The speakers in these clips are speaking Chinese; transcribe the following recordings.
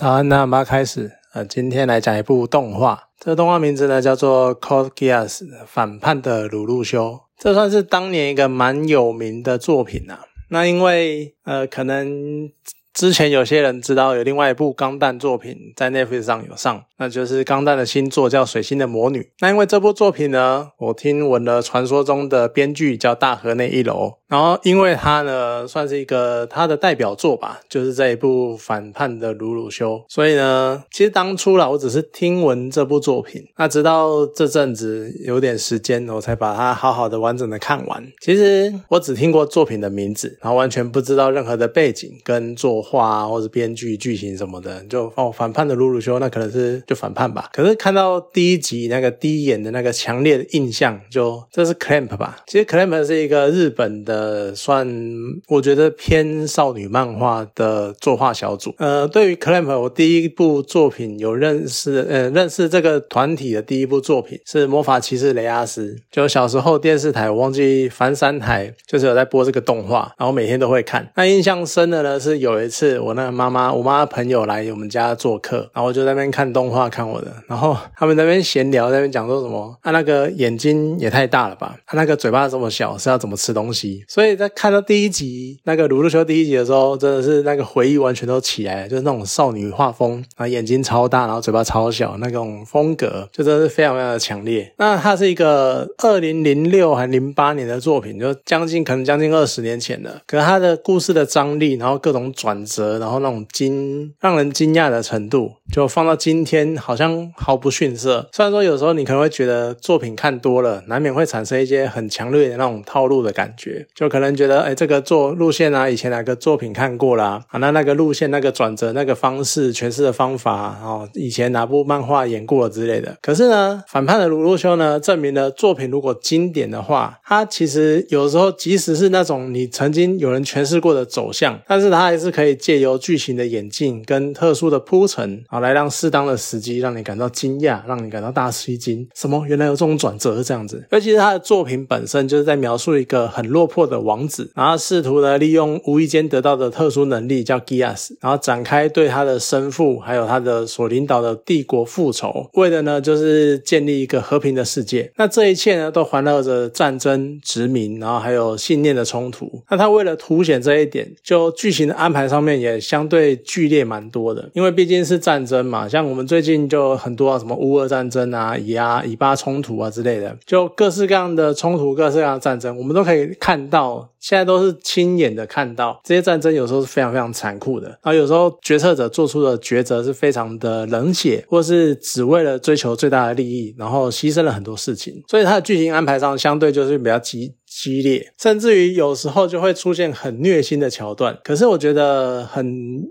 好，那我们要开始。呃，今天来讲一部动画，这个动画名字呢叫做《Code Geass》反叛的鲁路修，这算是当年一个蛮有名的作品啊。那因为呃，可能。之前有些人知道有另外一部钢弹作品在 Netflix 上有上，那就是钢弹的新作叫《水星的魔女》。那因为这部作品呢，我听闻了传说中的编剧叫大河内一楼，然后因为他呢算是一个他的代表作吧，就是这一部反叛的鲁鲁修，所以呢，其实当初啦，我只是听闻这部作品，那直到这阵子有点时间，我才把它好好的完整的看完。其实我只听过作品的名字，然后完全不知道任何的背景跟作。画啊，或者编剧剧情什么的，就哦反叛的鲁鲁修，那可能是就反叛吧。可是看到第一集那个第一眼的那个强烈的印象，就这是 Clamp 吧？其实 Clamp 是一个日本的，算我觉得偏少女漫画的作画小组。呃，对于 Clamp，我第一部作品有认识，呃，认识这个团体的第一部作品是《魔法骑士雷阿斯》。就小时候电视台我忘记翻三台，就是有在播这个动画，然后每天都会看。那印象深的呢是有一。是我那个妈妈，我妈的朋友来我们家做客，然后我就在那边看动画，看我的，然后他们那边闲聊，在那边讲说什么，他那个眼睛也太大了吧，他那个嘴巴这么小，是要怎么吃东西？所以在看到第一集那个鲁鲁修第一集的时候，真的是那个回忆完全都起来了，就是那种少女画风，啊眼睛超大，然后嘴巴超小那种风格，就真的是非常非常的强烈。那它是一个二零零六还零八年的作品，就将近可能将近二十年前的。可是它的故事的张力，然后各种转。折，然后那种惊让人惊讶的程度，就放到今天好像毫不逊色。虽然说有时候你可能会觉得作品看多了，难免会产生一些很强烈的那种套路的感觉，就可能觉得哎，这个做路线啊，以前哪个作品看过啦，啊，那那个路线、那个转折、那个方式诠释的方法，哦，以前哪部漫画演过之类的。可是呢，反叛的鲁路修呢，证明了作品如果经典的话，它其实有时候即使是那种你曾经有人诠释过的走向，但是它还是可以。借由剧情的演进跟特殊的铺陈啊，来让适当的时机让你感到惊讶，让你感到大吃一惊。什么？原来有这种转折这样子？尤其是他的作品本身就是在描述一个很落魄的王子，然后试图呢利用无意间得到的特殊能力叫 Gias，然后展开对他的生父还有他的所领导的帝国复仇，为的呢就是建立一个和平的世界。那这一切呢都环绕着战争、殖民，然后还有信念的冲突。那他为了凸显这一点，就剧情的安排上。方面也相对剧烈蛮多的，因为毕竟是战争嘛，像我们最近就很多啊什么乌俄战争啊、以啊以巴冲突啊之类的，就各式各样的冲突、各式各样的战争，我们都可以看到，现在都是亲眼的看到这些战争，有时候是非常非常残酷的，然后有时候决策者做出的抉择是非常的冷血，或是只为了追求最大的利益，然后牺牲了很多事情，所以它的剧情安排上相对就是比较激。激烈，甚至于有时候就会出现很虐心的桥段。可是我觉得很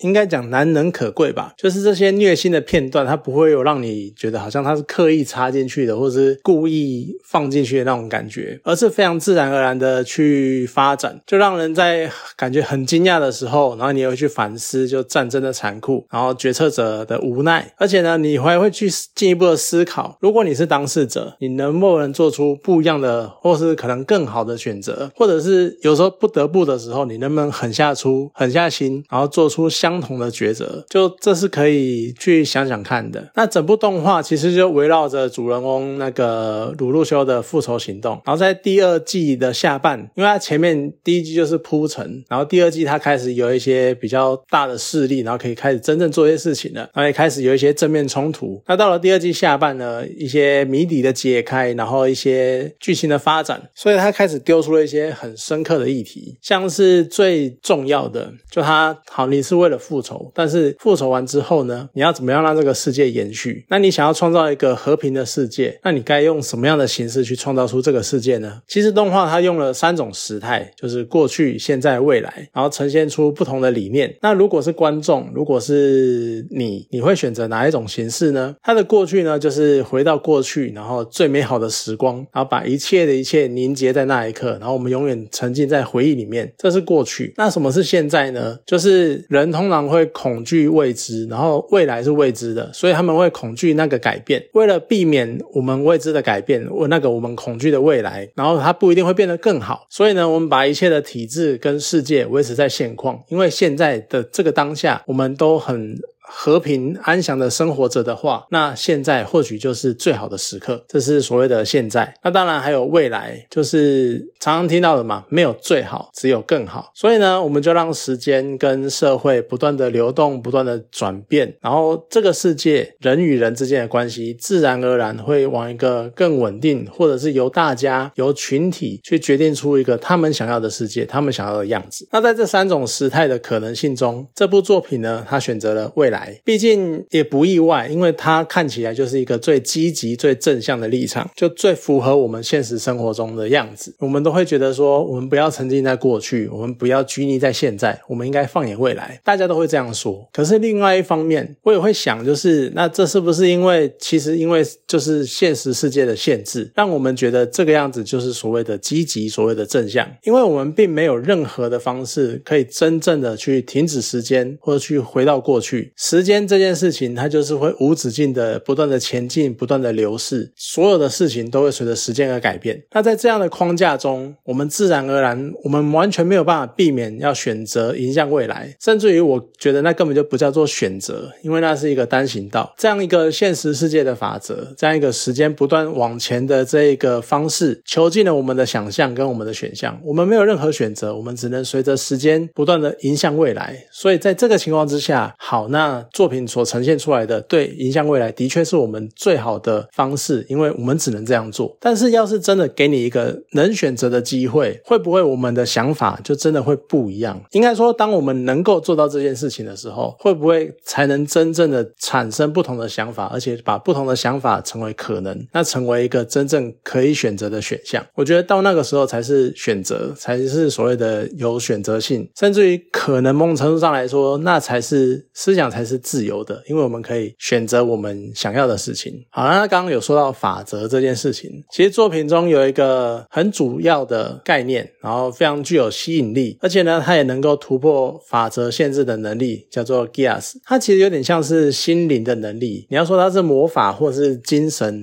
应该讲难能可贵吧，就是这些虐心的片段，它不会有让你觉得好像它是刻意插进去的，或者是故意放进去的那种感觉，而是非常自然而然的去发展，就让人在感觉很惊讶的时候，然后你也会去反思就战争的残酷，然后决策者的无奈，而且呢，你还会去进一步的思考，如果你是当事者，你能不能做出不一样的，或是可能更好。好的选择，或者是有时候不得不的时候，你能不能狠下出、狠下心，然后做出相同的抉择？就这是可以去想想看的。那整部动画其实就围绕着主人翁那个鲁路修的复仇行动。然后在第二季的下半，因为他前面第一季就是铺陈，然后第二季他开始有一些比较大的势力，然后可以开始真正做一些事情了，然后也开始有一些正面冲突。那到了第二季下半呢，一些谜底的解开，然后一些剧情的发展，所以他开。丢出了一些很深刻的议题，像是最重要的，就他好，你是为了复仇，但是复仇完之后呢，你要怎么样让这个世界延续？那你想要创造一个和平的世界，那你该用什么样的形式去创造出这个世界呢？其实动画它用了三种时态，就是过去、现在、未来，然后呈现出不同的理念。那如果是观众，如果是你，你会选择哪一种形式呢？它的过去呢，就是回到过去，然后最美好的时光，然后把一切的一切凝结在那那。一刻，然后我们永远沉浸在回忆里面，这是过去。那什么是现在呢？就是人通常会恐惧未知，然后未来是未知的，所以他们会恐惧那个改变。为了避免我们未知的改变，我那个我们恐惧的未来，然后它不一定会变得更好。所以呢，我们把一切的体制跟世界维持在现况，因为现在的这个当下，我们都很。和平安详的生活着的话，那现在或许就是最好的时刻。这是所谓的现在。那当然还有未来，就是常常听到的嘛，没有最好，只有更好。所以呢，我们就让时间跟社会不断的流动，不断的转变，然后这个世界人与人之间的关系，自然而然会往一个更稳定，或者是由大家由群体去决定出一个他们想要的世界，他们想要的样子。那在这三种时态的可能性中，这部作品呢，它选择了未来，毕竟也不意外，因为它看起来就是一个最积极、最正向的立场，就最符合我们现实生活中的样子。我们都会觉得说，我们不要沉浸在过去，我们不要拘泥在现在，我们应该放眼未来。大家都会这样说。可是另外一方面，我也会想，就是那这是不是因为其实因为就是现实世界的限制，让我们觉得这个样子就是所谓的积极、所谓的正向？因为我们并没有任何的方式可以真正的去停止时间，或者去回到过去。时间这件事情，它就是会无止境的不断的前进，不断的流逝，所有的事情都会随着时间而改变。那在这样的框架中，我们自然而然，我们完全没有办法避免要选择迎向未来，甚至于我觉得那根本就不叫做选择，因为那是一个单行道。这样一个现实世界的法则，这样一个时间不断往前的这一个方式，囚禁了我们的想象跟我们的选项。我们没有任何选择，我们只能随着时间不断的迎向未来。所以在这个情况之下，好，那作品所呈现出来的对迎向未来，的确是我们最好的方式，因为我们只能这样做。但是要是真的给你一个能选择的机会，会不会我们的想法就真的会不一样？应该说，当我们能够做到这件事情的时候，会不会才能真正的产生不同的想法，而且把不同的想法成为可能，那成为一个真正可以选择的选项？我觉得到那个时候才是选择，才是所谓的有选择性，甚至于可能某种程度上来说，那才是思想才是是自由的，因为我们可以选择我们想要的事情。好，那刚刚有说到法则这件事情，其实作品中有一个很主要的概念，然后非常具有吸引力，而且呢，它也能够突破法则限制的能力，叫做 Gias。它其实有点像是心灵的能力。你要说它是魔法或是精神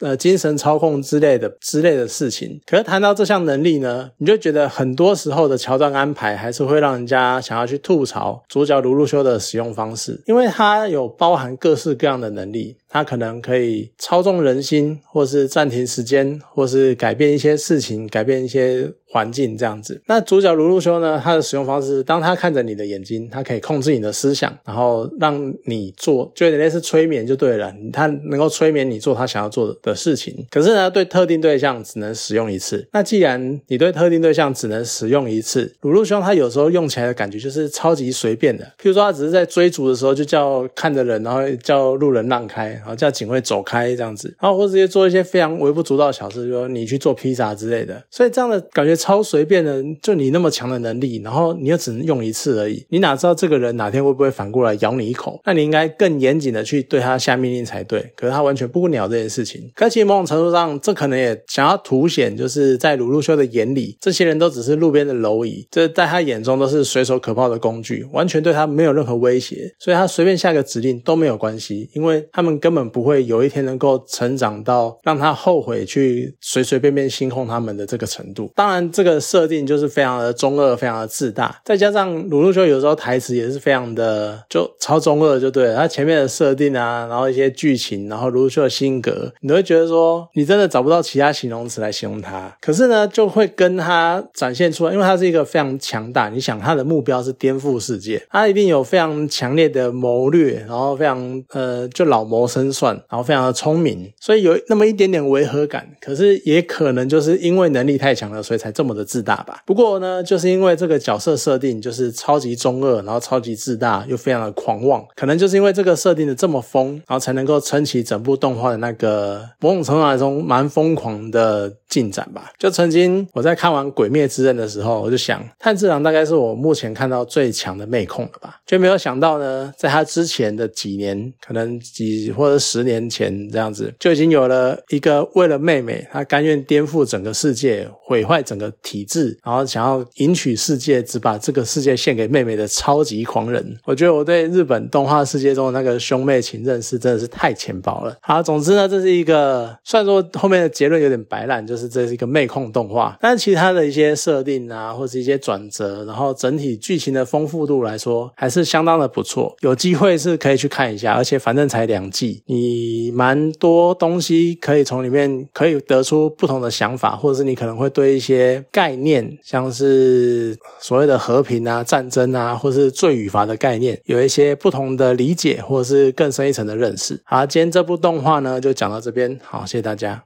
呃精神操控之类的之类的事情，可是谈到这项能力呢，你就觉得很多时候的桥段安排还是会让人家想要去吐槽主角卢路修的使用方式，因为它有包含各式各样的能力。它可能可以操纵人心，或是暂停时间，或是改变一些事情，改变一些环境这样子。那主角卢路修呢？他的使用方式，当他看着你的眼睛，他可以控制你的思想，然后让你做，就有点类似催眠就对了。他能够催眠你做他想要做的事情。可是呢，对特定对象只能使用一次。那既然你对特定对象只能使用一次，鲁路修他有时候用起来的感觉就是超级随便的。譬如说，他只是在追逐的时候，就叫看的人，然后叫路人让开。然后叫警卫走开这样子，然后或者直接做一些非常微不足道的小事，比如说你去做披萨之类的。所以这样的感觉超随便的，就你那么强的能力，然后你又只能用一次而已，你哪知道这个人哪天会不会反过来咬你一口？那你应该更严谨的去对他下命令才对。可是他完全不鸟这件事情。可其实某种程度上，这可能也想要凸显，就是在鲁路修的眼里，这些人都只是路边的蝼蚁，这在他眼中都是随手可抛的工具，完全对他没有任何威胁。所以他随便下个指令都没有关系，因为他们根本不。会有一天能够成长到让他后悔去随随便便心控他们的这个程度。当然，这个设定就是非常的中二，非常的自大。再加上鲁路修有时候台词也是非常的就超中二，就对了。他前面的设定啊，然后一些剧情，然后鲁路修的性格，你会觉得说你真的找不到其他形容词来形容他。可是呢，就会跟他展现出来，因为他是一个非常强大。你想他的目标是颠覆世界，他一定有非常强烈的谋略，然后非常呃就老谋深算。然后非常的聪明，所以有那么一点点违和感。可是也可能就是因为能力太强了，所以才这么的自大吧。不过呢，就是因为这个角色设定就是超级中二，然后超级自大，又非常的狂妄。可能就是因为这个设定的这么疯，然后才能够撑起整部动画的那个某种程度来说蛮疯狂的进展吧。就曾经我在看完《鬼灭之刃》的时候，我就想，炭治郎大概是我目前看到最强的妹控了吧。就没有想到呢，在他之前的几年，可能几或者十。年前这样子就已经有了一个为了妹妹，他甘愿颠覆整个世界，毁坏整个体制，然后想要迎娶世界，只把这个世界献给妹妹的超级狂人。我觉得我对日本动画世界中的那个兄妹情认识真的是太浅薄了。好，总之呢，这是一个虽然说后面的结论有点白烂，就是这是一个妹控动画，但是其他的一些设定啊，或者一些转折，然后整体剧情的丰富度来说，还是相当的不错。有机会是可以去看一下，而且反正才两季，你蛮多东西可以从里面可以得出不同的想法，或者是你可能会对一些概念，像是所谓的和平啊、战争啊，或是罪与罚的概念，有一些不同的理解，或者是更深一层的认识。好，今天这部动画呢就讲到这边，好，谢谢大家。